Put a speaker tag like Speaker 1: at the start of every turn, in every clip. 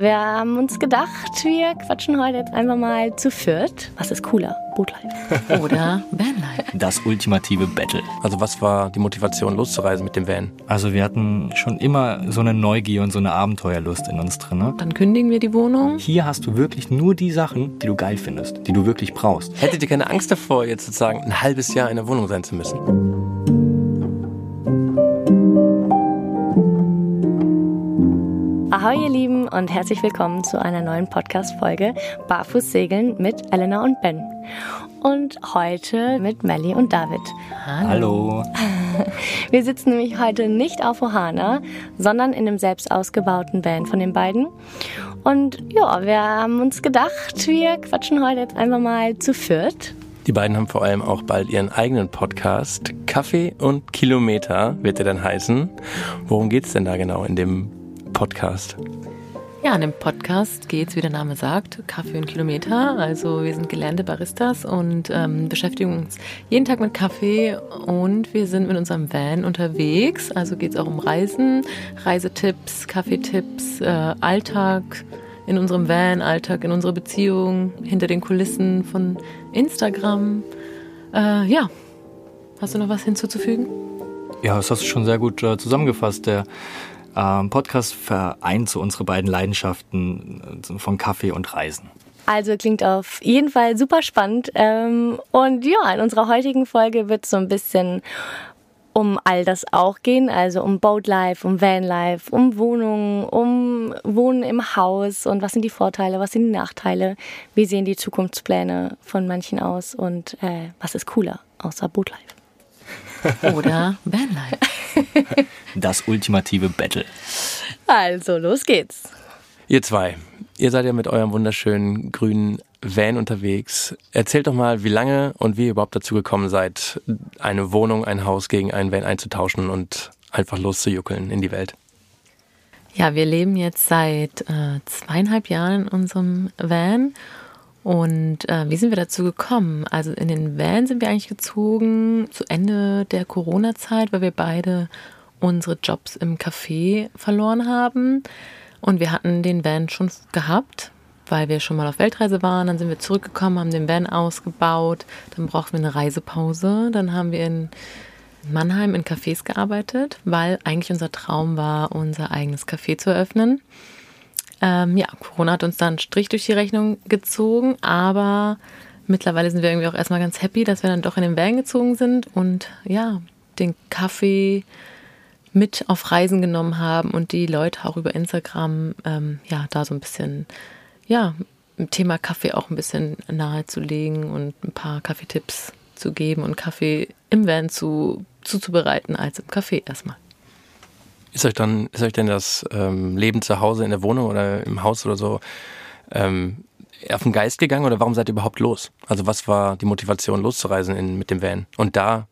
Speaker 1: Wir haben uns gedacht, wir quatschen heute jetzt einfach mal zu viert. Was ist cooler? Bootlife
Speaker 2: oder Vanlife?
Speaker 3: Das ultimative Battle.
Speaker 4: Also was war die Motivation loszureisen mit dem Van?
Speaker 3: Also wir hatten schon immer so eine Neugier und so eine Abenteuerlust in uns drin. Ne?
Speaker 2: Dann kündigen wir die Wohnung.
Speaker 3: Hier hast du wirklich nur die Sachen, die du geil findest, die du wirklich brauchst.
Speaker 4: Hättet ihr keine Angst davor, jetzt sozusagen ein halbes Jahr in der Wohnung sein zu müssen?
Speaker 1: Ahoi ihr Lieben und herzlich willkommen zu einer neuen Podcast-Folge Barfuß segeln mit Elena und Ben. Und heute mit Melly und David.
Speaker 3: Hallo.
Speaker 1: Wir sitzen nämlich heute nicht auf Ohana, sondern in dem selbst ausgebauten Van von den beiden. Und ja, wir haben uns gedacht, wir quatschen heute jetzt einfach mal zu viert.
Speaker 4: Die beiden haben vor allem auch bald ihren eigenen Podcast. Kaffee und Kilometer wird er dann heißen. Worum geht es denn da genau in dem Podcast?
Speaker 2: Ja, in dem Podcast geht es, wie der Name sagt, Kaffee und Kilometer. Also wir sind gelernte Baristas und ähm, beschäftigen uns jeden Tag mit Kaffee und wir sind mit unserem Van unterwegs. Also geht es auch um Reisen, Reisetipps, Kaffeetipps, äh, Alltag in unserem Van, Alltag in unserer Beziehung, hinter den Kulissen von Instagram. Äh, ja, hast du noch was hinzuzufügen?
Speaker 3: Ja, das hast du schon sehr gut äh, zusammengefasst. Der ähm, Podcast vereint so unsere beiden Leidenschaften äh, von Kaffee und Reisen.
Speaker 1: Also klingt auf jeden Fall super spannend. Ähm, und ja, in unserer heutigen Folge wird es so ein bisschen um all das auch gehen, also um Boatlife, um Vanlife, um Wohnungen, um Wohnen im Haus und was sind die Vorteile, was sind die Nachteile, wie sehen die Zukunftspläne von manchen aus und äh, was ist cooler außer Boatlife.
Speaker 2: Oder Vanlife.
Speaker 3: Das ultimative Battle.
Speaker 1: Also, los geht's.
Speaker 4: Ihr zwei, ihr seid ja mit eurem wunderschönen grünen Van unterwegs. Erzählt doch mal, wie lange und wie ihr überhaupt dazu gekommen seid, eine Wohnung, ein Haus gegen einen Van einzutauschen und einfach loszujuckeln in die Welt.
Speaker 2: Ja, wir leben jetzt seit äh, zweieinhalb Jahren in unserem Van und äh, wie sind wir dazu gekommen? Also in den Van sind wir eigentlich gezogen zu Ende der Corona-Zeit, weil wir beide unsere Jobs im Café verloren haben. Und wir hatten den Van schon gehabt, weil wir schon mal auf Weltreise waren. Dann sind wir zurückgekommen, haben den Van ausgebaut. Dann brauchten wir eine Reisepause. Dann haben wir in Mannheim in Cafés gearbeitet, weil eigentlich unser Traum war, unser eigenes Café zu eröffnen. Ähm, ja, Corona hat uns da einen Strich durch die Rechnung gezogen, aber mittlerweile sind wir irgendwie auch erstmal ganz happy, dass wir dann doch in den Van gezogen sind und ja, den Kaffee mit auf Reisen genommen haben und die Leute auch über Instagram, ähm, ja, da so ein bisschen, ja, im Thema Kaffee auch ein bisschen nahezulegen und ein paar Kaffeetipps zu geben und Kaffee im Van zu, zuzubereiten als im Café erstmal.
Speaker 4: Ist euch dann, ist euch denn das ähm, Leben zu Hause in der Wohnung oder im Haus oder so ähm, auf den Geist gegangen oder warum seid ihr überhaupt los? Also was war die Motivation loszureisen in, mit dem Van und da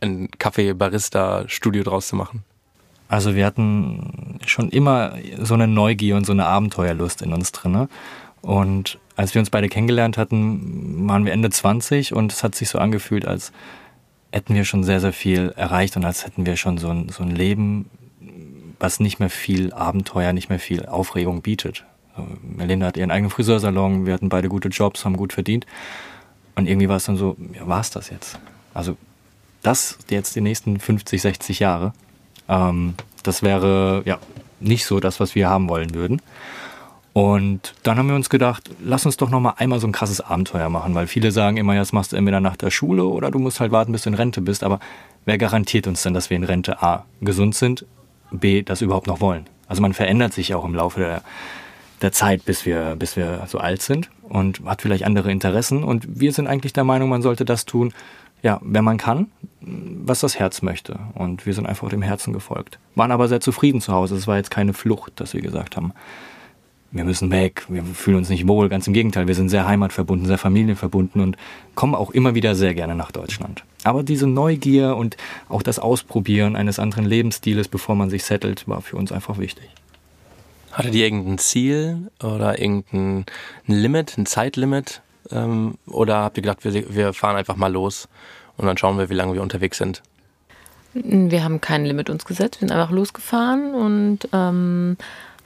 Speaker 4: ein Kaffee-Barista-Studio draus zu machen?
Speaker 3: Also wir hatten schon immer so eine Neugier und so eine Abenteuerlust in uns drin. Und als wir uns beide kennengelernt hatten, waren wir Ende 20 und es hat sich so angefühlt, als hätten wir schon sehr, sehr viel erreicht und als hätten wir schon so ein, so ein Leben was nicht mehr viel Abenteuer, nicht mehr viel Aufregung bietet. Melinda hat ihren eigenen Friseursalon, wir hatten beide gute Jobs, haben gut verdient. Und irgendwie war es dann so, ja, war es das jetzt? Also das jetzt die nächsten 50, 60 Jahre, ähm, das wäre ja nicht so das, was wir haben wollen würden. Und dann haben wir uns gedacht, lass uns doch noch mal einmal so ein krasses Abenteuer machen, weil viele sagen immer, jetzt machst du entweder nach der Schule oder du musst halt warten, bis du in Rente bist. Aber wer garantiert uns denn, dass wir in Rente A gesund sind B, das überhaupt noch wollen. Also man verändert sich auch im Laufe der, der Zeit, bis wir, bis wir so alt sind und hat vielleicht andere Interessen. Und wir sind eigentlich der Meinung, man sollte das tun, ja, wenn man kann, was das Herz möchte. Und wir sind einfach dem Herzen gefolgt. Waren aber sehr zufrieden zu Hause. Es war jetzt keine Flucht, dass wir gesagt haben, wir müssen weg, wir fühlen uns nicht wohl. Ganz im Gegenteil, wir sind sehr heimatverbunden, sehr familienverbunden und kommen auch immer wieder sehr gerne nach Deutschland. Aber diese Neugier und auch das Ausprobieren eines anderen Lebensstiles, bevor man sich settelt, war für uns einfach wichtig.
Speaker 4: Hattet ihr irgendein Ziel oder irgendein Limit, ein Zeitlimit? Ähm, oder habt ihr gedacht, wir, wir fahren einfach mal los und dann schauen wir, wie lange wir unterwegs sind?
Speaker 2: Wir haben kein Limit uns gesetzt, wir sind einfach losgefahren und ähm,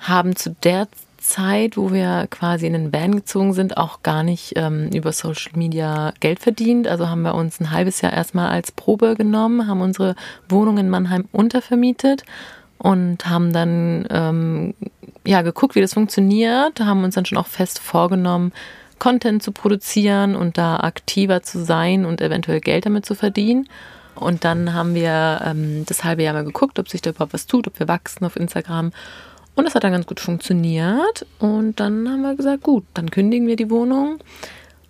Speaker 2: haben zu der Zeit, wo wir quasi in den Van gezogen sind, auch gar nicht ähm, über Social Media Geld verdient. Also haben wir uns ein halbes Jahr erstmal als Probe genommen, haben unsere Wohnung in Mannheim untervermietet und haben dann ähm, ja geguckt, wie das funktioniert, haben uns dann schon auch fest vorgenommen, Content zu produzieren und da aktiver zu sein und eventuell Geld damit zu verdienen. Und dann haben wir ähm, das halbe Jahr mal geguckt, ob sich da überhaupt was tut, ob wir wachsen auf Instagram. Und das hat dann ganz gut funktioniert. Und dann haben wir gesagt, gut, dann kündigen wir die Wohnung,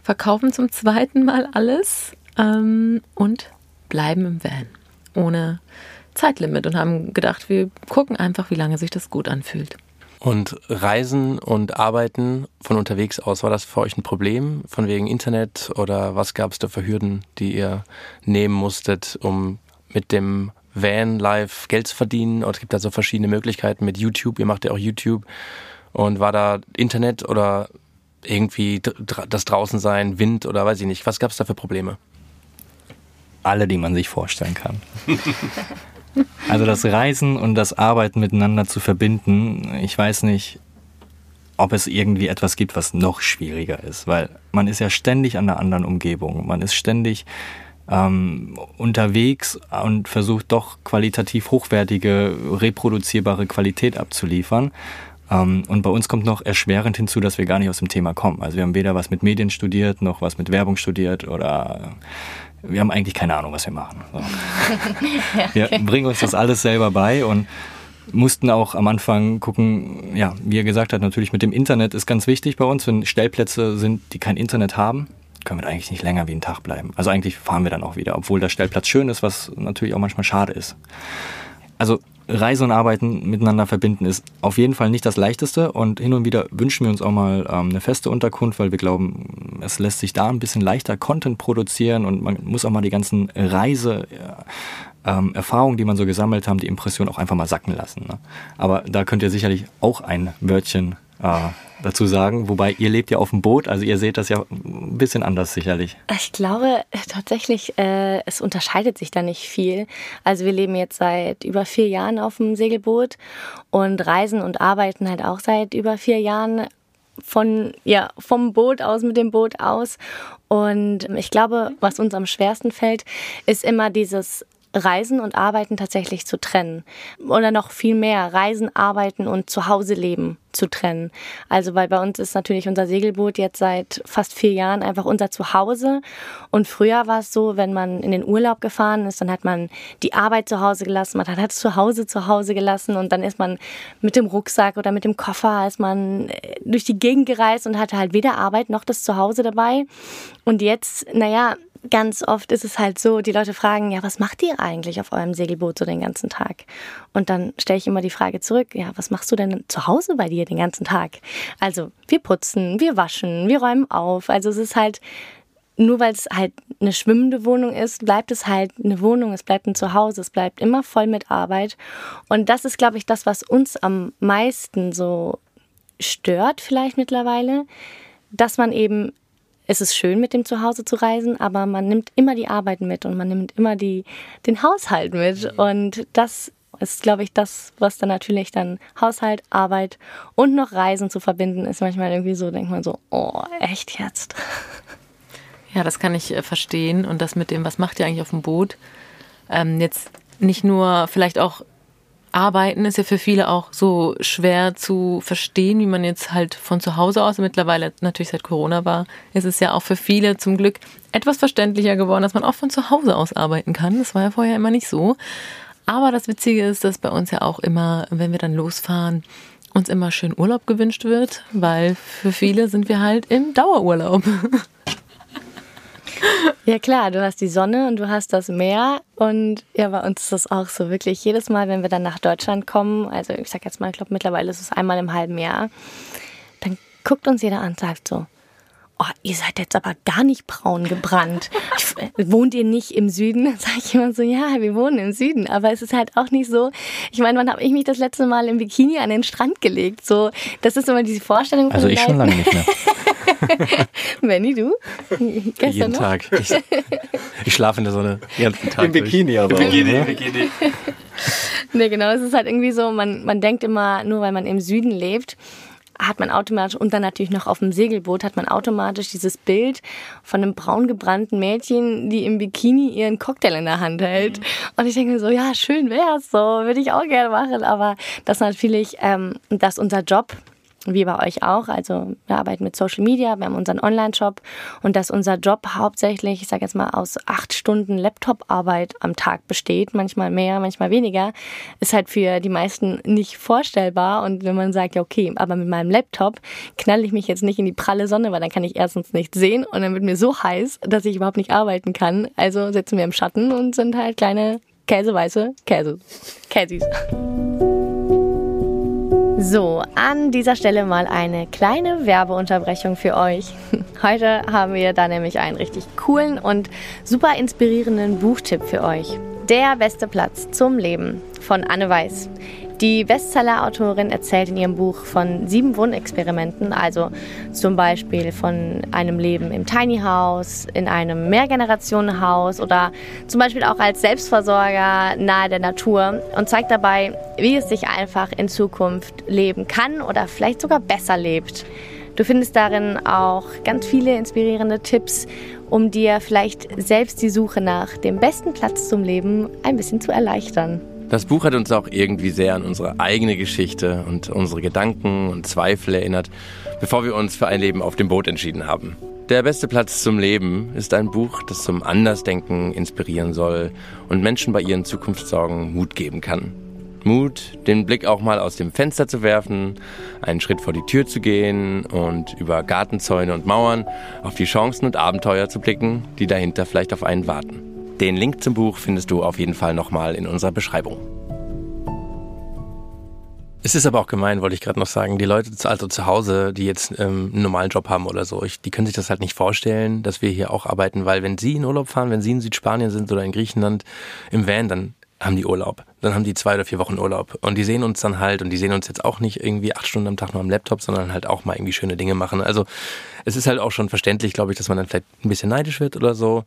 Speaker 2: verkaufen zum zweiten Mal alles ähm, und bleiben im Van. Ohne Zeitlimit und haben gedacht, wir gucken einfach, wie lange sich das gut anfühlt.
Speaker 4: Und Reisen und Arbeiten von unterwegs aus, war das für euch ein Problem? Von wegen Internet oder was gab es da für Hürden, die ihr nehmen musstet, um mit dem Van live Geld zu verdienen? Oder es gibt da so verschiedene Möglichkeiten mit YouTube, ihr macht ja auch YouTube. Und war da Internet oder irgendwie das Draußensein, Wind oder weiß ich nicht, was gab es da für Probleme?
Speaker 3: Alle, die man sich vorstellen kann. Also das Reisen und das Arbeiten miteinander zu verbinden, ich weiß nicht, ob es irgendwie etwas gibt, was noch schwieriger ist, weil man ist ja ständig an einer anderen Umgebung, man ist ständig ähm, unterwegs und versucht doch qualitativ hochwertige, reproduzierbare Qualität abzuliefern. Ähm, und bei uns kommt noch erschwerend hinzu, dass wir gar nicht aus dem Thema kommen. Also wir haben weder was mit Medien studiert, noch was mit Werbung studiert oder wir haben eigentlich keine Ahnung, was wir machen. So. ja, okay. Wir bringen uns das alles selber bei und mussten auch am Anfang gucken, ja, wie er gesagt hat, natürlich mit dem Internet ist ganz wichtig bei uns, wenn Stellplätze sind, die kein Internet haben, können wir eigentlich nicht länger wie einen Tag bleiben. Also eigentlich fahren wir dann auch wieder, obwohl der Stellplatz schön ist, was natürlich auch manchmal schade ist. Also Reise und Arbeiten miteinander verbinden ist auf jeden Fall nicht das Leichteste und hin und wieder wünschen wir uns auch mal ähm, eine feste Unterkunft, weil wir glauben, es lässt sich da ein bisschen leichter Content produzieren und man muss auch mal die ganzen Reise ähm, Erfahrungen, die man so gesammelt haben, die Impression auch einfach mal sacken lassen. Ne? Aber da könnt ihr sicherlich auch ein Wörtchen äh, dazu sagen. Wobei ihr lebt ja auf dem Boot, also ihr seht das ja ein bisschen anders sicherlich.
Speaker 1: Ich glaube tatsächlich, äh, es unterscheidet sich da nicht viel. Also wir leben jetzt seit über vier Jahren auf dem Segelboot und reisen und arbeiten halt auch seit über vier Jahren von, ja, vom Boot aus, mit dem Boot aus. Und ich glaube, was uns am schwersten fällt, ist immer dieses Reisen und Arbeiten tatsächlich zu trennen. Oder noch viel mehr, Reisen, Arbeiten und Zuhause leben zu trennen. Also weil bei uns ist natürlich unser Segelboot jetzt seit fast vier Jahren einfach unser Zuhause. Und früher war es so, wenn man in den Urlaub gefahren ist, dann hat man die Arbeit zu Hause gelassen, man hat das Zuhause zu Hause gelassen und dann ist man mit dem Rucksack oder mit dem Koffer ist man äh, durch die Gegend gereist und hatte halt weder Arbeit noch das Zuhause dabei. Und jetzt, naja, ganz oft ist es halt so, die Leute fragen, ja, was macht ihr eigentlich auf eurem Segelboot so den ganzen Tag? Und dann stelle ich immer die Frage zurück, ja, was machst du denn zu Hause bei dir den ganzen Tag? Also, wir putzen, wir waschen, wir räumen auf. Also es ist halt, nur weil es halt eine schwimmende Wohnung ist, bleibt es halt eine Wohnung, es bleibt ein Zuhause, es bleibt immer voll mit Arbeit. Und das ist, glaube ich, das, was uns am meisten so stört vielleicht mittlerweile, dass man eben es ist schön, mit dem Zuhause zu reisen, aber man nimmt immer die Arbeit mit und man nimmt immer die, den Haushalt mit. Mhm. Und das ist, glaube ich, das, was dann natürlich dann Haushalt, Arbeit und noch Reisen zu verbinden ist. Manchmal irgendwie so, denkt man so, oh, echt jetzt?
Speaker 2: Ja, das kann ich äh, verstehen. Und das mit dem, was macht ihr eigentlich auf dem Boot? Ähm, jetzt nicht nur vielleicht auch Arbeiten ist ja für viele auch so schwer zu verstehen, wie man jetzt halt von zu Hause aus, mittlerweile natürlich seit Corona war, ist es ja auch für viele zum Glück etwas verständlicher geworden, dass man auch von zu Hause aus arbeiten kann. Das war ja vorher immer nicht so. Aber das Witzige ist, dass bei uns ja auch immer, wenn wir dann losfahren, uns immer schön Urlaub gewünscht wird, weil für viele sind wir halt im Dauerurlaub.
Speaker 1: Ja klar, du hast die Sonne und du hast das Meer und ja, bei uns ist das auch so wirklich jedes Mal, wenn wir dann nach Deutschland kommen, also ich sag jetzt mal, ich glaube mittlerweile ist es einmal im halben Jahr, dann guckt uns jeder an und sagt so, oh, ihr seid jetzt aber gar nicht braun gebrannt. Wohnt ihr nicht im Süden? Dann sage ich immer so, ja, wir wohnen im Süden. Aber es ist halt auch nicht so. Ich meine, wann habe ich mich das letzte Mal im Bikini an den Strand gelegt? So, das ist immer diese Vorstellung.
Speaker 3: Also ich schon lange nicht mehr.
Speaker 1: Benny, du?
Speaker 4: Gestern Jeden noch? Tag. Ich, ich schlafe in der Sonne den ganzen Tag.
Speaker 3: Im Bikini aber.
Speaker 4: Im Bikini, im Bikini.
Speaker 1: nee, genau. Es ist halt irgendwie so, man, man denkt immer, nur weil man im Süden lebt, hat man automatisch, und dann natürlich noch auf dem Segelboot, hat man automatisch dieses Bild von einem braun gebrannten Mädchen, die im Bikini ihren Cocktail in der Hand hält. Mhm. Und ich denke mir so, ja, schön wär's so, würde ich auch gerne machen, aber das natürlich, ähm, dass unser Job wie bei euch auch. Also wir arbeiten mit Social Media, wir haben unseren Online-Shop und dass unser Job hauptsächlich, ich sage jetzt mal, aus acht Stunden Laptop-Arbeit am Tag besteht, manchmal mehr, manchmal weniger, ist halt für die meisten nicht vorstellbar. Und wenn man sagt, ja okay, aber mit meinem Laptop knalle ich mich jetzt nicht in die pralle Sonne, weil dann kann ich erstens nichts sehen und dann wird mir so heiß, dass ich überhaupt nicht arbeiten kann. Also sitzen wir im Schatten und sind halt kleine käseweiße Käse. Käsis. So, an dieser Stelle mal eine kleine Werbeunterbrechung für euch. Heute haben wir da nämlich einen richtig coolen und super inspirierenden Buchtipp für euch. Der beste Platz zum Leben von Anne Weiß. Die Bestseller-Autorin erzählt in ihrem Buch von sieben Wohnexperimenten, also zum Beispiel von einem Leben im Tiny House, in einem Mehrgenerationenhaus oder zum Beispiel auch als Selbstversorger nahe der Natur und zeigt dabei, wie es sich einfach in Zukunft leben kann oder vielleicht sogar besser lebt. Du findest darin auch ganz viele inspirierende Tipps, um dir vielleicht selbst die Suche nach dem besten Platz zum Leben ein bisschen zu erleichtern.
Speaker 4: Das Buch hat uns auch irgendwie sehr an unsere eigene Geschichte und unsere Gedanken und Zweifel erinnert, bevor wir uns für ein Leben auf dem Boot entschieden haben. Der beste Platz zum Leben ist ein Buch, das zum Andersdenken inspirieren soll und Menschen bei ihren Zukunftssorgen Mut geben kann. Mut, den Blick auch mal aus dem Fenster zu werfen, einen Schritt vor die Tür zu gehen und über Gartenzäune und Mauern auf die Chancen und Abenteuer zu blicken, die dahinter vielleicht auf einen warten. Den Link zum Buch findest du auf jeden Fall nochmal in unserer Beschreibung. Es ist aber auch gemein, wollte ich gerade noch sagen. Die Leute also zu Hause, die jetzt ähm, einen normalen Job haben oder so, ich, die können sich das halt nicht vorstellen, dass wir hier auch arbeiten, weil wenn sie in Urlaub fahren, wenn sie in Südspanien sind oder in Griechenland im Van, dann haben die Urlaub. Dann haben die zwei oder vier Wochen Urlaub. Und die sehen uns dann halt, und die sehen uns jetzt auch nicht irgendwie acht Stunden am Tag nur am Laptop, sondern halt auch mal irgendwie schöne Dinge machen. Also es ist halt auch schon verständlich, glaube ich, dass man dann vielleicht ein bisschen neidisch wird oder so.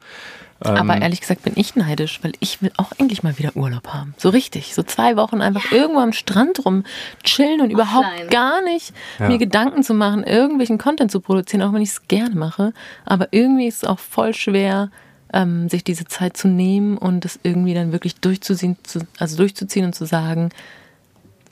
Speaker 2: Aber ähm, ehrlich gesagt bin ich neidisch, weil ich will auch endlich mal wieder Urlaub haben. So richtig. So zwei Wochen einfach ja. irgendwo am Strand rum chillen und überhaupt Offline. gar nicht ja. mir Gedanken zu machen, irgendwelchen Content zu produzieren, auch wenn ich es gerne mache. Aber irgendwie ist es auch voll schwer, ähm, sich diese Zeit zu nehmen und das irgendwie dann wirklich durchzuziehen, zu, also durchzuziehen und zu sagen,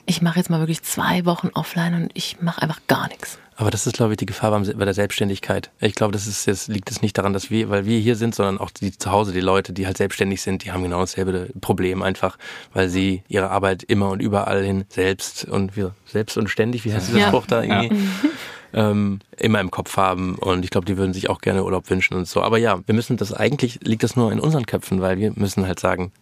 Speaker 2: ich mache jetzt mal wirklich zwei Wochen offline und ich mache einfach gar nichts.
Speaker 4: Aber das ist, glaube ich, die Gefahr bei der Selbstständigkeit. Ich glaube, das ist jetzt, liegt es nicht daran, dass wir, weil wir hier sind, sondern auch die zu Hause, die Leute, die halt selbstständig sind, die haben genau dasselbe Problem einfach, weil sie ihre Arbeit immer und überall hin selbst und wir selbst und ständig, wie heißt dieser ja. Spruch da irgendwie? Ja. Ähm, immer im Kopf haben und ich glaube, die würden sich auch gerne Urlaub wünschen und so. Aber ja, wir müssen das eigentlich liegt das nur in unseren Köpfen, weil wir müssen halt sagen,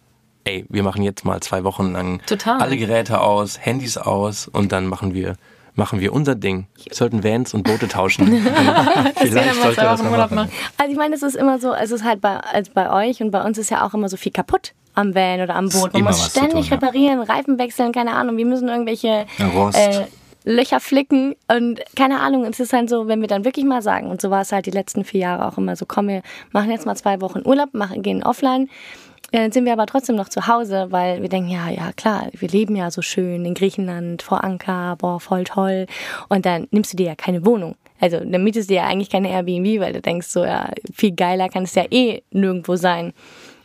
Speaker 4: ey, wir machen jetzt mal zwei Wochen lang Total. alle Geräte aus, Handys aus und dann machen wir machen wir unser Ding. Wir sollten Vans und Boote tauschen.
Speaker 1: Vielleicht sollte das mal machen. Also ich meine, es ist immer so, es ist halt bei, also bei euch und bei uns ist ja auch immer so viel kaputt am Van oder am Boot. Man muss ständig tun, reparieren, ja. Reifen wechseln, keine Ahnung. Wir müssen irgendwelche äh, Löcher flicken und keine Ahnung. Es ist halt so, wenn wir dann wirklich mal sagen, und so war es halt die letzten vier Jahre auch immer so, komm, wir machen jetzt mal zwei Wochen Urlaub, machen, gehen offline dann sind wir aber trotzdem noch zu Hause, weil wir denken, ja, ja, klar, wir leben ja so schön in Griechenland, vor Anker, boah, voll toll. Und dann nimmst du dir ja keine Wohnung. Also dann mietest du ja eigentlich keine Airbnb, weil du denkst so, ja, viel geiler kann es ja eh nirgendwo sein.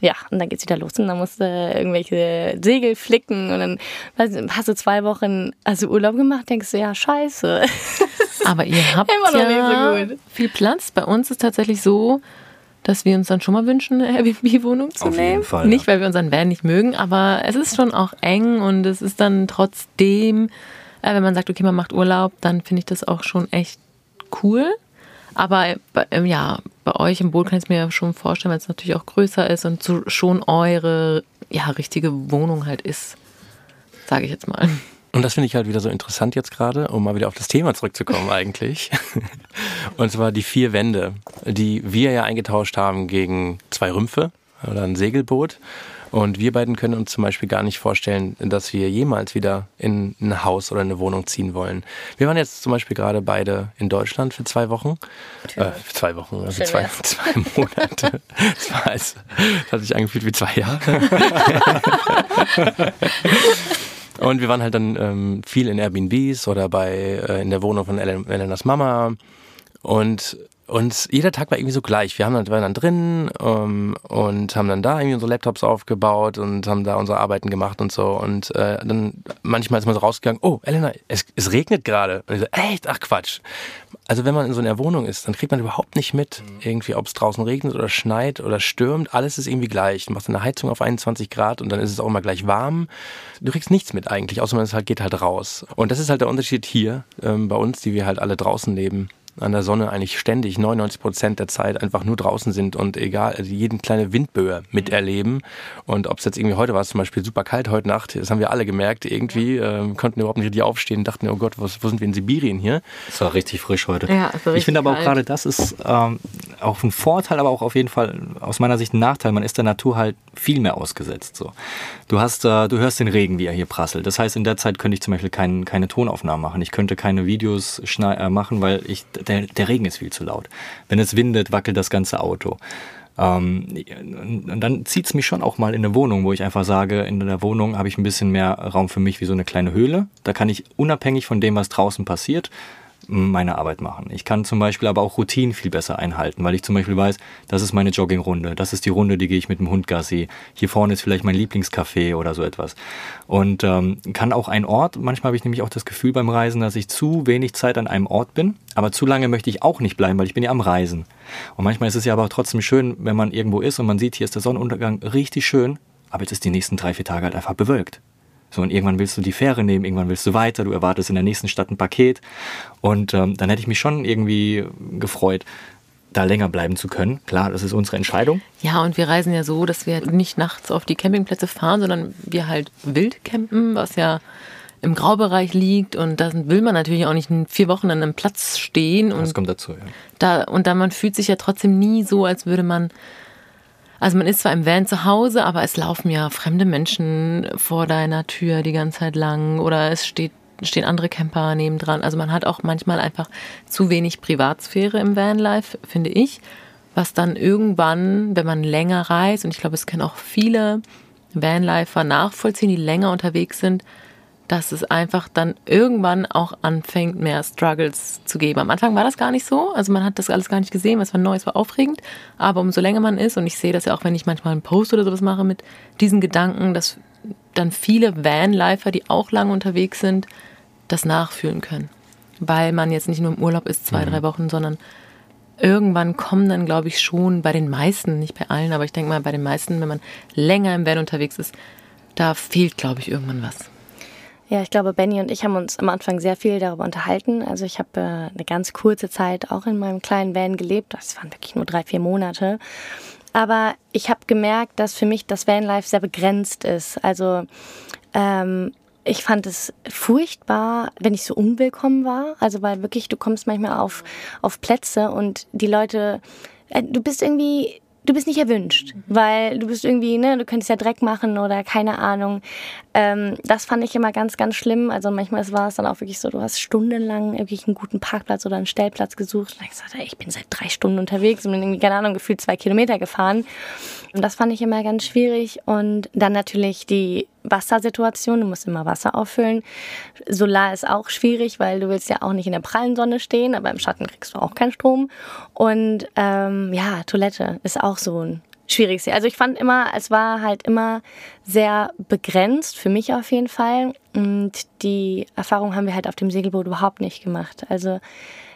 Speaker 1: Ja, und dann geht's wieder los und dann musst du irgendwelche Segel flicken und dann hast du zwei Wochen also Urlaub gemacht, denkst du, ja, scheiße.
Speaker 2: Aber ihr habt ja so viel Platz. Bei uns ist tatsächlich so, dass wir uns dann schon mal wünschen, eine Airbnb-Wohnung zu Auf nehmen. Jeden Fall, nicht, weil wir unseren Van nicht mögen, aber es ist schon auch eng und es ist dann trotzdem, äh, wenn man sagt, okay, man macht Urlaub, dann finde ich das auch schon echt cool. Aber ähm, ja, bei euch im Boot kann ich es mir schon vorstellen, weil es natürlich auch größer ist und so schon eure ja, richtige Wohnung halt ist, sage ich jetzt mal.
Speaker 4: Und das finde ich halt wieder so interessant jetzt gerade, um mal wieder auf das Thema zurückzukommen eigentlich. Und zwar die vier Wände, die wir ja eingetauscht haben gegen zwei Rümpfe oder ein Segelboot. Und wir beiden können uns zum Beispiel gar nicht vorstellen, dass wir jemals wieder in ein Haus oder eine Wohnung ziehen wollen. Wir waren jetzt zum Beispiel gerade beide in Deutschland für zwei Wochen. Äh, für zwei Wochen, also zwei, zwei Monate. Das, war als, das hat sich angefühlt wie zwei Jahre. Und wir waren halt dann ähm, viel in Airbnbs oder bei äh, in der Wohnung von Elenas Mama. Und und jeder Tag war irgendwie so gleich. Wir haben dann, waren dann drin ähm, und haben dann da irgendwie unsere Laptops aufgebaut und haben da unsere Arbeiten gemacht und so. Und äh, dann manchmal ist man so rausgegangen, oh, Elena, es, es regnet gerade. Und ich so, echt? Ach Quatsch. Also wenn man in so einer Wohnung ist, dann kriegt man überhaupt nicht mit, irgendwie, ob es draußen regnet oder schneit oder stürmt. Alles ist irgendwie gleich. Du machst eine Heizung auf 21 Grad und dann ist es auch immer gleich warm. Du kriegst nichts mit eigentlich, außer man halt, geht halt raus. Und das ist halt der Unterschied hier ähm, bei uns, die wir halt alle draußen leben an der Sonne eigentlich ständig 99 Prozent der Zeit einfach nur draußen sind und egal, also jeden kleine Windböe miterleben. Und ob es jetzt irgendwie heute war es zum Beispiel super kalt heute Nacht, das haben wir alle gemerkt, irgendwie äh, konnten überhaupt nicht richtig aufstehen, dachten, oh Gott, was, wo sind wir in Sibirien hier?
Speaker 3: Es war richtig frisch heute. Ja, ich finde aber auch gerade das ist ähm, auch ein Vorteil, aber auch auf jeden Fall aus meiner Sicht ein Nachteil. Man ist der Natur halt viel mehr ausgesetzt. So. Du hast, äh, du hörst den Regen, wie er hier prasselt. Das heißt, in der Zeit könnte ich zum Beispiel kein, keine Tonaufnahmen machen. Ich könnte keine Videos äh, machen, weil ich der, der Regen ist viel zu laut. Wenn es windet, wackelt das ganze Auto. Ähm, und dann zieht es mich schon auch mal in eine Wohnung, wo ich einfach sage, in der Wohnung habe ich ein bisschen mehr Raum für mich wie so eine kleine Höhle. Da kann ich unabhängig von dem, was draußen passiert, meine Arbeit machen. Ich kann zum Beispiel aber auch Routinen viel besser einhalten, weil ich zum Beispiel weiß, das ist meine Joggingrunde, das ist die Runde, die gehe ich mit dem Hund Gassi. Hier vorne ist vielleicht mein Lieblingscafé oder so etwas. Und ähm, kann auch ein Ort, manchmal habe ich nämlich auch das Gefühl beim Reisen, dass ich zu wenig Zeit an einem Ort bin, aber zu lange möchte ich auch nicht bleiben, weil ich bin ja am Reisen. Und manchmal ist es ja aber trotzdem schön, wenn man irgendwo ist und man sieht, hier ist der Sonnenuntergang richtig schön, aber jetzt ist die nächsten drei, vier Tage halt einfach bewölkt. So, und irgendwann willst du die Fähre nehmen, irgendwann willst du weiter, du erwartest in der nächsten Stadt ein Paket. Und ähm, dann hätte ich mich schon irgendwie gefreut, da länger bleiben zu können. Klar, das ist unsere Entscheidung.
Speaker 2: Ja, und wir reisen ja so, dass wir nicht nachts auf die Campingplätze fahren, sondern wir halt wild campen, was ja im Graubereich liegt und da will man natürlich auch nicht vier Wochen an einem Platz stehen. Und
Speaker 3: das kommt dazu, ja.
Speaker 2: Da, und dann man fühlt sich ja trotzdem nie so, als würde man also man ist zwar im Van zu Hause, aber es laufen ja fremde Menschen vor deiner Tür die ganze Zeit lang oder es steht, stehen andere Camper nebendran. Also man hat auch manchmal einfach zu wenig Privatsphäre im Vanlife, finde ich. Was dann irgendwann, wenn man länger reist, und ich glaube, es können auch viele Vanlifer nachvollziehen, die länger unterwegs sind, dass es einfach dann irgendwann auch anfängt, mehr Struggles zu geben. Am Anfang war das gar nicht so. Also man hat das alles gar nicht gesehen, was war neu, es war aufregend. Aber umso länger man ist, und ich sehe das ja auch, wenn ich manchmal einen Post oder sowas mache mit diesen Gedanken, dass dann viele Vanlifer, die auch lange unterwegs sind, das nachfühlen können. Weil man jetzt nicht nur im Urlaub ist, zwei, mhm. drei Wochen, sondern irgendwann kommen dann, glaube ich, schon bei den meisten, nicht bei allen, aber ich denke mal bei den meisten, wenn man länger im Van unterwegs ist, da fehlt, glaube ich, irgendwann was.
Speaker 1: Ja, ich glaube, Benny und ich haben uns am Anfang sehr viel darüber unterhalten. Also ich habe äh, eine ganz kurze Zeit auch in meinem kleinen Van gelebt. Das waren wirklich nur drei, vier Monate. Aber ich habe gemerkt, dass für mich das Vanlife sehr begrenzt ist. Also ähm, ich fand es furchtbar, wenn ich so unwillkommen war. Also weil wirklich, du kommst manchmal auf, auf Plätze und die Leute, äh, du bist irgendwie du bist nicht erwünscht, mhm. weil du bist irgendwie, ne, du könntest ja Dreck machen oder keine Ahnung. Ähm, das fand ich immer ganz, ganz schlimm. Also manchmal war es dann auch wirklich so, du hast stundenlang wirklich einen guten Parkplatz oder einen Stellplatz gesucht. Und ich gesagt, ey, ich bin seit drei Stunden unterwegs und bin irgendwie, keine Ahnung, gefühlt zwei Kilometer gefahren. Und das fand ich immer ganz schwierig. Und dann natürlich die Wassersituation. Du musst immer Wasser auffüllen. Solar ist auch schwierig, weil du willst ja auch nicht in der prallen Sonne stehen, aber im Schatten kriegst du auch keinen Strom. Und ähm, ja, Toilette ist auch so ein schwieriges. Also ich fand immer, es war halt immer sehr begrenzt, für mich auf jeden Fall. Und die Erfahrung haben wir halt auf dem Segelboot überhaupt nicht gemacht. Also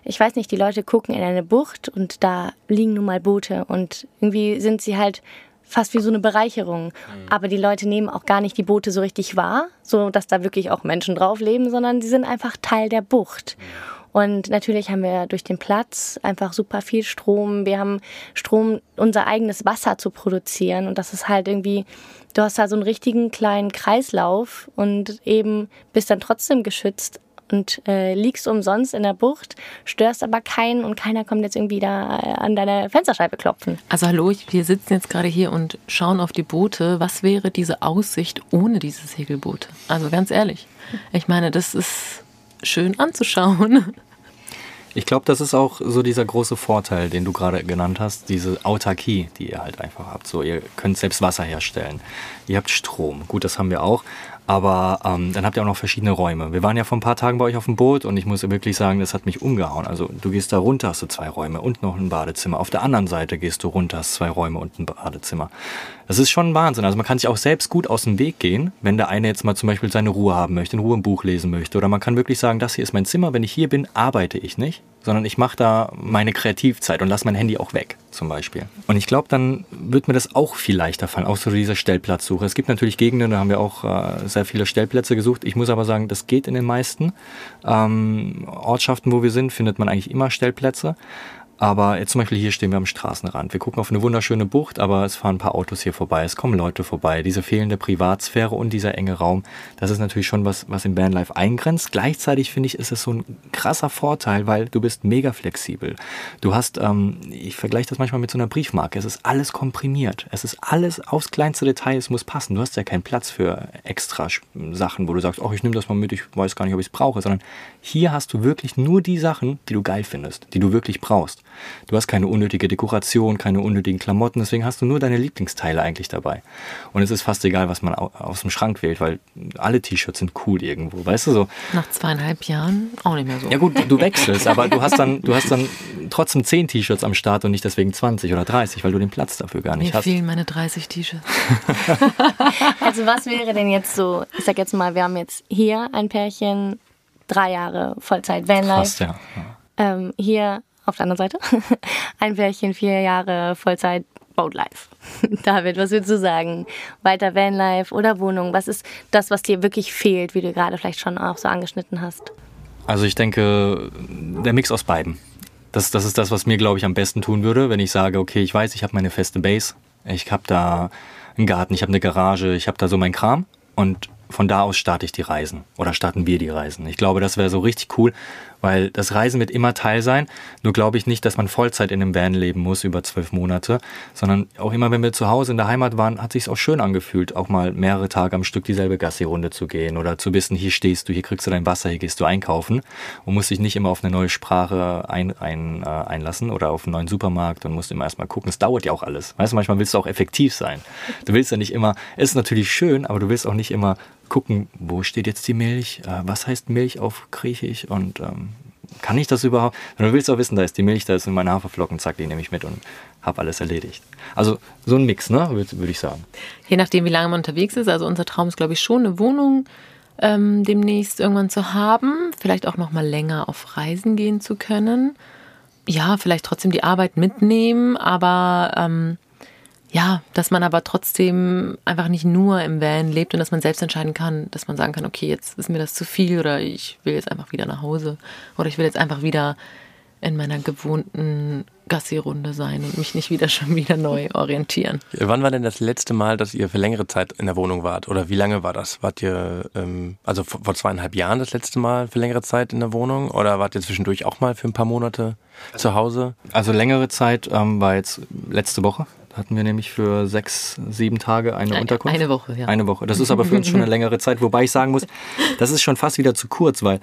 Speaker 1: ich weiß nicht, die Leute gucken in eine Bucht und da liegen nun mal Boote und irgendwie sind sie halt fast wie so eine Bereicherung. Mhm. Aber die Leute nehmen auch gar nicht die Boote so richtig wahr, so dass da wirklich auch Menschen drauf leben, sondern sie sind einfach Teil der Bucht. Mhm. Und natürlich haben wir durch den Platz einfach super viel Strom. Wir haben Strom, unser eigenes Wasser zu produzieren. Und das ist halt irgendwie, du hast da so einen richtigen kleinen Kreislauf und eben bist dann trotzdem geschützt und äh, liegst umsonst in der Bucht, störst aber keinen und keiner kommt jetzt irgendwie da äh, an deine Fensterscheibe klopfen.
Speaker 2: Also hallo, wir sitzen jetzt gerade hier und schauen auf die Boote. Was wäre diese Aussicht ohne diese Segelboote? Also ganz ehrlich, ich meine, das ist schön anzuschauen.
Speaker 3: Ich glaube, das ist auch so dieser große Vorteil, den du gerade genannt hast, diese Autarkie, die ihr halt einfach habt. So, ihr könnt selbst Wasser herstellen. Ihr habt Strom. Gut, das haben wir auch. Aber ähm, dann habt ihr auch noch verschiedene Räume. Wir waren ja vor ein paar Tagen bei euch auf dem Boot und ich muss wirklich sagen, das hat mich umgehauen. Also du gehst da runter, hast du zwei Räume und noch ein Badezimmer. Auf der anderen Seite gehst du runter, hast zwei Räume und ein Badezimmer. Das ist schon Wahnsinn. Also man kann sich auch selbst gut aus dem Weg gehen, wenn der eine jetzt mal zum Beispiel seine Ruhe haben möchte, in Ruhe ein Buch lesen möchte. Oder man kann wirklich sagen, das hier ist mein Zimmer. Wenn ich hier bin, arbeite ich nicht, sondern ich mache da meine Kreativzeit und lasse mein Handy auch weg, zum Beispiel. Und ich glaube, dann wird mir das auch viel leichter fallen, auch so diese Stellplatzsuche. Es gibt natürlich Gegenden, da haben wir auch äh, sehr viele Stellplätze gesucht. Ich muss aber sagen, das geht in den meisten ähm, Ortschaften, wo wir sind, findet man eigentlich immer Stellplätze. Aber jetzt zum Beispiel hier stehen wir am Straßenrand. Wir gucken auf eine wunderschöne Bucht, aber es fahren ein paar Autos hier vorbei, es kommen Leute vorbei. Diese fehlende Privatsphäre und dieser enge Raum, das ist natürlich schon was, was im Vanlife eingrenzt. Gleichzeitig finde ich, ist es so ein krasser Vorteil, weil du bist mega flexibel. Du hast, ähm, ich vergleiche das manchmal mit so einer Briefmarke, es ist alles komprimiert. Es ist alles aufs kleinste Detail, es muss passen. Du hast ja keinen Platz für extra Sachen, wo du sagst, oh, ich nehme das mal mit, ich weiß gar nicht, ob ich es brauche, sondern hier hast du wirklich nur die Sachen, die du geil findest, die du wirklich brauchst. Du hast keine unnötige Dekoration, keine unnötigen Klamotten, deswegen hast du nur deine Lieblingsteile eigentlich dabei. Und es ist fast egal, was man aus dem Schrank wählt, weil alle T-Shirts sind cool irgendwo, weißt du so.
Speaker 2: Nach zweieinhalb Jahren auch nicht mehr so.
Speaker 3: Ja gut, du wechselst, aber du hast dann, du hast dann trotzdem zehn T-Shirts am Start und nicht deswegen 20 oder 30, weil du den Platz dafür gar nicht
Speaker 2: Mir
Speaker 3: hast.
Speaker 2: Mir fehlen meine 30 T-Shirts.
Speaker 1: also was wäre denn jetzt so, ich sag jetzt mal, wir haben jetzt hier ein Pärchen, drei Jahre Vollzeit Vanlife. Fast, ja. Ähm, hier auf der anderen Seite ein Pärchen, vier Jahre Vollzeit Boatlife. David, was würdest du sagen? Weiter Vanlife oder Wohnung? Was ist das, was dir wirklich fehlt, wie du gerade vielleicht schon auch so angeschnitten hast?
Speaker 3: Also ich denke, der Mix aus beiden. Das, das ist das, was mir, glaube ich, am besten tun würde, wenn ich sage, okay, ich weiß, ich habe meine feste Base, ich habe da einen Garten, ich habe eine Garage, ich habe da so meinen Kram und von da aus starte ich die Reisen oder starten wir die Reisen. Ich glaube, das wäre so richtig cool, weil das Reisen wird immer Teil sein. Nur glaube ich nicht, dass man Vollzeit in einem Van leben muss über zwölf Monate, sondern auch immer, wenn wir zu Hause in der Heimat waren, hat sich auch schön angefühlt, auch mal mehrere Tage am Stück dieselbe Gassi-Runde zu gehen oder zu wissen, hier stehst du, hier kriegst du dein Wasser, hier gehst du einkaufen und musst dich nicht immer auf eine neue Sprache ein, ein, äh, einlassen oder auf einen neuen Supermarkt und musst immer erstmal gucken. Es dauert ja auch alles. Weißt du, manchmal willst du auch effektiv sein. Du willst ja nicht immer, es ist natürlich schön, aber du willst auch nicht immer gucken, wo steht jetzt die Milch, äh, was heißt Milch auf Griechisch und ähm, kann ich das überhaupt? Und du willst auch wissen, da ist die Milch, da ist in meine Haferflocken, zack, die nehme ich mit und habe alles erledigt. Also so ein Mix, ne, würde würd ich sagen.
Speaker 2: Je nachdem, wie lange man unterwegs ist. Also unser Traum ist, glaube ich, schon eine Wohnung ähm, demnächst irgendwann zu haben. Vielleicht auch noch mal länger auf Reisen gehen zu können. Ja, vielleicht trotzdem die Arbeit mitnehmen, aber ähm, ja, dass man aber trotzdem einfach nicht nur im Van lebt und dass man selbst entscheiden kann, dass man sagen kann, okay, jetzt ist mir das zu viel oder ich will jetzt einfach wieder nach Hause oder ich will jetzt einfach wieder in meiner gewohnten Gassi-Runde sein und mich nicht wieder schon wieder neu orientieren.
Speaker 4: Wann war denn das letzte Mal, dass ihr für längere Zeit in der Wohnung wart? Oder wie lange war das? Wart ihr, ähm, also vor zweieinhalb Jahren das letzte Mal für längere Zeit in der Wohnung? Oder wart ihr zwischendurch auch mal für ein paar Monate zu Hause?
Speaker 3: Also längere Zeit ähm, war jetzt letzte Woche hatten wir nämlich für sechs, sieben Tage eine, eine Unterkunft.
Speaker 2: Eine Woche, ja.
Speaker 3: Eine Woche. Das ist aber für uns schon eine längere Zeit, wobei ich sagen muss, das ist schon fast wieder zu kurz, weil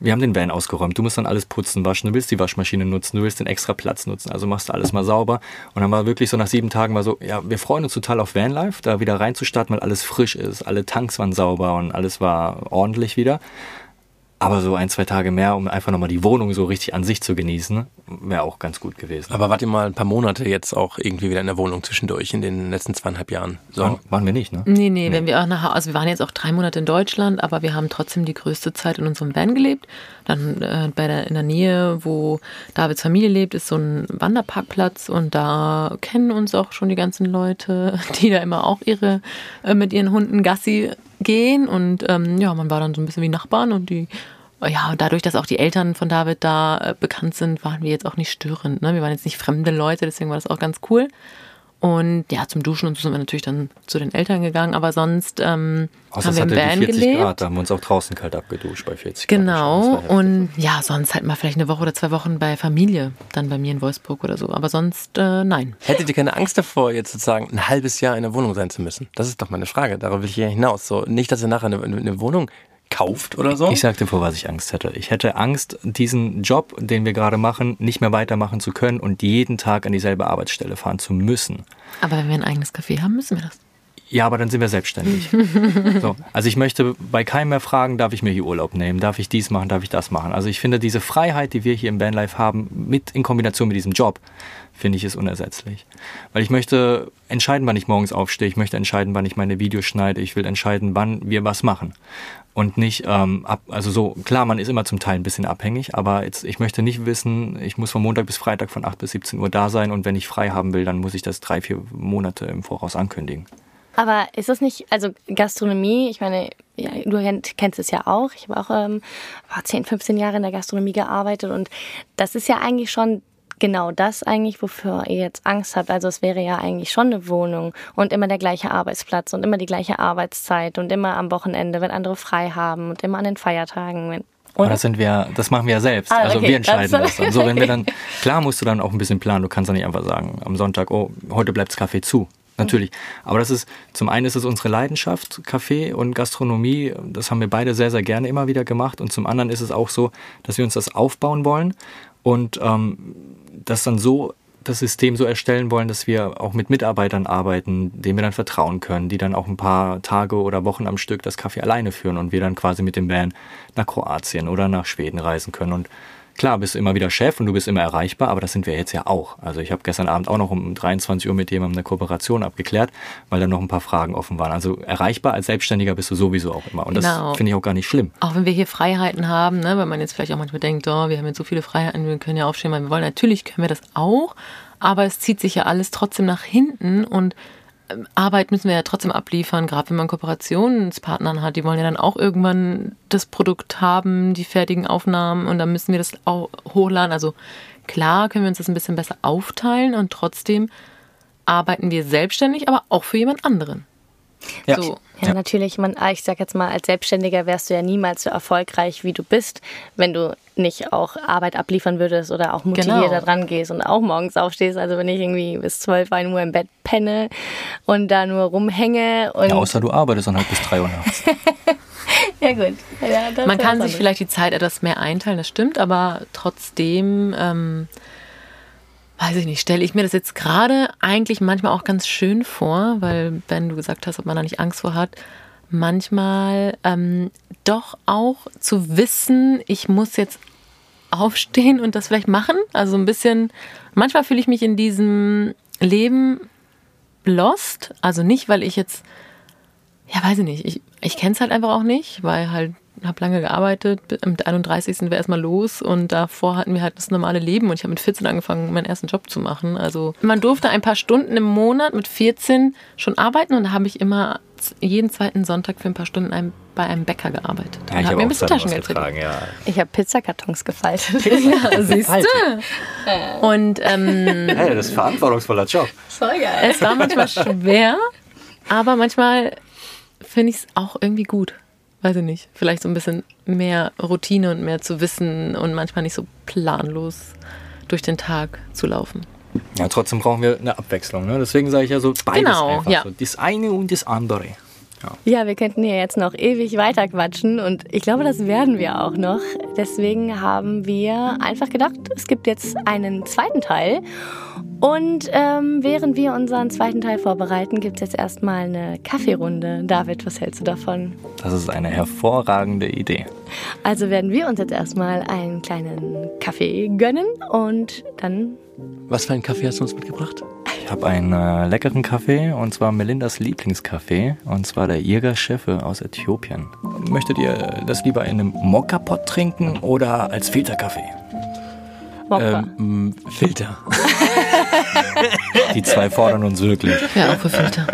Speaker 3: wir haben den Van ausgeräumt. Du musst dann alles putzen, waschen. Du willst die Waschmaschine nutzen, du willst den extra Platz nutzen. Also machst du alles mal sauber. Und dann war wirklich so nach sieben Tagen war so, ja, wir freuen uns total auf Vanlife, da wieder reinzustarten, weil alles frisch ist. Alle Tanks waren sauber und alles war ordentlich wieder. Aber so ein, zwei Tage mehr, um einfach nochmal die Wohnung so richtig an sich zu genießen, wäre auch ganz gut gewesen.
Speaker 4: Aber wart ihr mal ein paar Monate jetzt auch irgendwie wieder in der Wohnung zwischendurch in den letzten zweieinhalb Jahren?
Speaker 3: So. War, waren wir nicht, ne?
Speaker 2: Nee, nee, nee, wenn wir auch nach also wir waren jetzt auch drei Monate in Deutschland, aber wir haben trotzdem die größte Zeit in unserem Van gelebt. Dann äh, bei der, in der Nähe, wo Davids Familie lebt, ist so ein Wanderparkplatz und da kennen uns auch schon die ganzen Leute, die da immer auch ihre äh, mit ihren Hunden Gassi gehen und ähm, ja, man war dann so ein bisschen wie Nachbarn und die ja, dadurch, dass auch die Eltern von David da äh, bekannt sind, waren wir jetzt auch nicht störend. Ne? Wir waren jetzt nicht fremde Leute, deswegen war das auch ganz cool. Und ja, zum Duschen und so sind wir natürlich dann zu den Eltern gegangen, aber sonst ähm,
Speaker 3: Außer haben wir im Van 40 gelebt. Grad, da haben wir uns auch draußen kalt abgeduscht bei 40
Speaker 2: Grad. Genau. Und ja, sonst halt mal vielleicht eine Woche oder zwei Wochen bei Familie, dann bei mir in Wolfsburg oder so. Aber sonst äh, nein.
Speaker 4: Hättet ihr keine Angst davor, jetzt sozusagen ein halbes Jahr in der Wohnung sein zu müssen? Das ist doch meine Frage. Darauf will ich ja hinaus. So, nicht, dass ihr nachher eine, eine Wohnung kauft oder so?
Speaker 3: Ich sagte vor was ich Angst hätte. Ich hätte Angst, diesen Job, den wir gerade machen, nicht mehr weitermachen zu können und jeden Tag an dieselbe Arbeitsstelle fahren zu müssen.
Speaker 2: Aber wenn wir ein eigenes Café haben, müssen wir das.
Speaker 3: Ja, aber dann sind wir selbstständig. so, also ich möchte bei keinem mehr fragen, darf ich mir hier Urlaub nehmen, darf ich dies machen, darf ich das machen. Also ich finde diese Freiheit, die wir hier im Vanlife haben, mit in Kombination mit diesem Job, finde ich ist unersetzlich. Weil ich möchte entscheiden, wann ich morgens aufstehe, ich möchte entscheiden, wann ich meine Videos schneide, ich will entscheiden, wann wir was machen. Und nicht, ähm, ab, also so, klar, man ist immer zum Teil ein bisschen abhängig, aber jetzt, ich möchte nicht wissen, ich muss von Montag bis Freitag von 8 bis 17 Uhr da sein und wenn ich frei haben will, dann muss ich das drei, vier Monate im Voraus ankündigen.
Speaker 1: Aber ist das nicht, also Gastronomie, ich meine, ja, du kennst es ja auch. Ich habe auch ähm, 10, 15 Jahre in der Gastronomie gearbeitet und das ist ja eigentlich schon genau das eigentlich, wofür ihr jetzt Angst habt. Also es wäre ja eigentlich schon eine Wohnung und immer der gleiche Arbeitsplatz und immer die gleiche Arbeitszeit und immer am Wochenende, wenn andere frei haben und immer an den Feiertagen. Wenn,
Speaker 3: aber das sind wir, das machen wir ja selbst. Ah, also okay. wir entscheiden das. das. So, wenn wir dann, klar musst du dann auch ein bisschen planen. Du kannst dann nicht einfach sagen, am Sonntag, oh, heute bleibt das Kaffee zu. Natürlich. Aber das ist, zum einen ist es unsere Leidenschaft, Kaffee und Gastronomie. Das haben wir beide sehr, sehr gerne immer wieder gemacht. Und zum anderen ist es auch so, dass wir uns das aufbauen wollen und ähm, das dann so das System so erstellen wollen, dass wir auch mit Mitarbeitern arbeiten, denen wir dann vertrauen können, die dann auch ein paar Tage oder Wochen am Stück das Kaffee alleine führen und wir dann quasi mit dem Van nach Kroatien oder nach Schweden reisen können. Und Klar, bist du immer wieder Chef und du bist immer erreichbar, aber das sind wir jetzt ja auch. Also ich habe gestern Abend auch noch um 23 Uhr mit jemandem eine Kooperation abgeklärt, weil da noch ein paar Fragen offen waren. Also erreichbar als Selbstständiger bist du sowieso auch immer. Und genau. das finde ich auch gar nicht schlimm.
Speaker 2: Auch wenn wir hier Freiheiten haben, ne, weil man jetzt vielleicht auch manchmal denkt, oh, wir haben jetzt so viele Freiheiten, wir können ja aufstehen, weil wir wollen. Natürlich können wir das auch, aber es zieht sich ja alles trotzdem nach hinten und Arbeit müssen wir ja trotzdem abliefern, gerade wenn man Kooperationspartnern hat. Die wollen ja dann auch irgendwann das Produkt haben, die fertigen Aufnahmen und dann müssen wir das auch hochladen. Also klar können wir uns das ein bisschen besser aufteilen und trotzdem arbeiten wir selbstständig, aber auch für jemand anderen.
Speaker 1: Ja. So. Ja, ja, natürlich. Man, ah, ich sag jetzt mal, als Selbstständiger wärst du ja niemals so erfolgreich, wie du bist, wenn du nicht auch Arbeit abliefern würdest oder auch motiviert genau. da dran gehst und auch morgens aufstehst. Also wenn ich irgendwie bis 12, 1 Uhr im Bett penne und da nur rumhänge. Und
Speaker 3: ja, außer du arbeitest dann halt bis 3 Uhr nachts.
Speaker 1: ja, gut.
Speaker 2: Ja, Man kann sich vielleicht die Zeit etwas mehr einteilen, das stimmt, aber trotzdem. Ähm, weiß ich nicht, stelle ich mir das jetzt gerade eigentlich manchmal auch ganz schön vor, weil wenn du gesagt hast, ob man da nicht Angst vor hat, manchmal ähm, doch auch zu wissen, ich muss jetzt aufstehen und das vielleicht machen. Also ein bisschen, manchmal fühle ich mich in diesem Leben lost. Also nicht, weil ich jetzt, ja, weiß ich nicht, ich, ich kenne es halt einfach auch nicht, weil halt habe lange gearbeitet, am 31. sind wir erstmal los und davor hatten wir halt das normale Leben und ich habe mit 14 angefangen, meinen ersten Job zu machen. Also man durfte ein paar Stunden im Monat mit 14 schon arbeiten und da habe ich immer jeden zweiten Sonntag für ein paar Stunden ein, bei einem Bäcker gearbeitet.
Speaker 3: Ja, und habe mir ein bisschen Taschengeld verdient. Ja.
Speaker 1: Ich habe Pizzakartons gefaltet. ja,
Speaker 2: siehst du. Und ähm,
Speaker 3: hey, das ist ein verantwortungsvoller Job.
Speaker 1: Voll geil.
Speaker 2: Es war manchmal schwer, aber manchmal finde ich es auch irgendwie gut weiß ich nicht, vielleicht so ein bisschen mehr Routine und mehr zu wissen und manchmal nicht so planlos durch den Tag zu laufen.
Speaker 3: Ja, trotzdem brauchen wir eine Abwechslung. Ne? Deswegen sage ich ja so beides
Speaker 2: genau,
Speaker 3: einfach.
Speaker 2: Ja.
Speaker 3: So. Das eine und das andere.
Speaker 1: Ja. ja, wir könnten hier jetzt noch ewig weiter quatschen und ich glaube, das werden wir auch noch. Deswegen haben wir einfach gedacht, es gibt jetzt einen zweiten Teil. Und ähm, während wir unseren zweiten Teil vorbereiten, gibt es jetzt erstmal eine Kaffeerunde. David, was hältst du davon?
Speaker 3: Das ist eine hervorragende Idee.
Speaker 1: Also werden wir uns jetzt erstmal einen kleinen Kaffee gönnen und dann.
Speaker 4: Was für einen Kaffee hast du uns mitgebracht?
Speaker 3: Ich habe einen äh, leckeren Kaffee und zwar Melindas Lieblingskaffee und zwar der Irga Chefe aus Äthiopien. Möchtet ihr das lieber in einem Mokka-Pot trinken oder als Filterkaffee?
Speaker 1: Mokka.
Speaker 4: Ähm, Filter.
Speaker 3: Die zwei fordern uns wirklich.
Speaker 2: Ja, auch für Filter.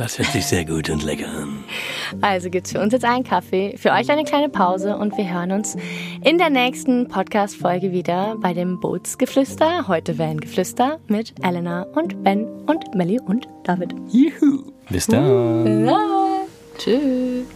Speaker 4: Das hört sich sehr gut und lecker an.
Speaker 1: Also gibt es für uns jetzt einen Kaffee, für euch eine kleine Pause und wir hören uns in der nächsten Podcast-Folge wieder bei dem Bootsgeflüster. Heute Van-Geflüster mit Elena und Ben und Melly und David.
Speaker 3: Juhu. Bis dann.
Speaker 1: Ja. Tschüss.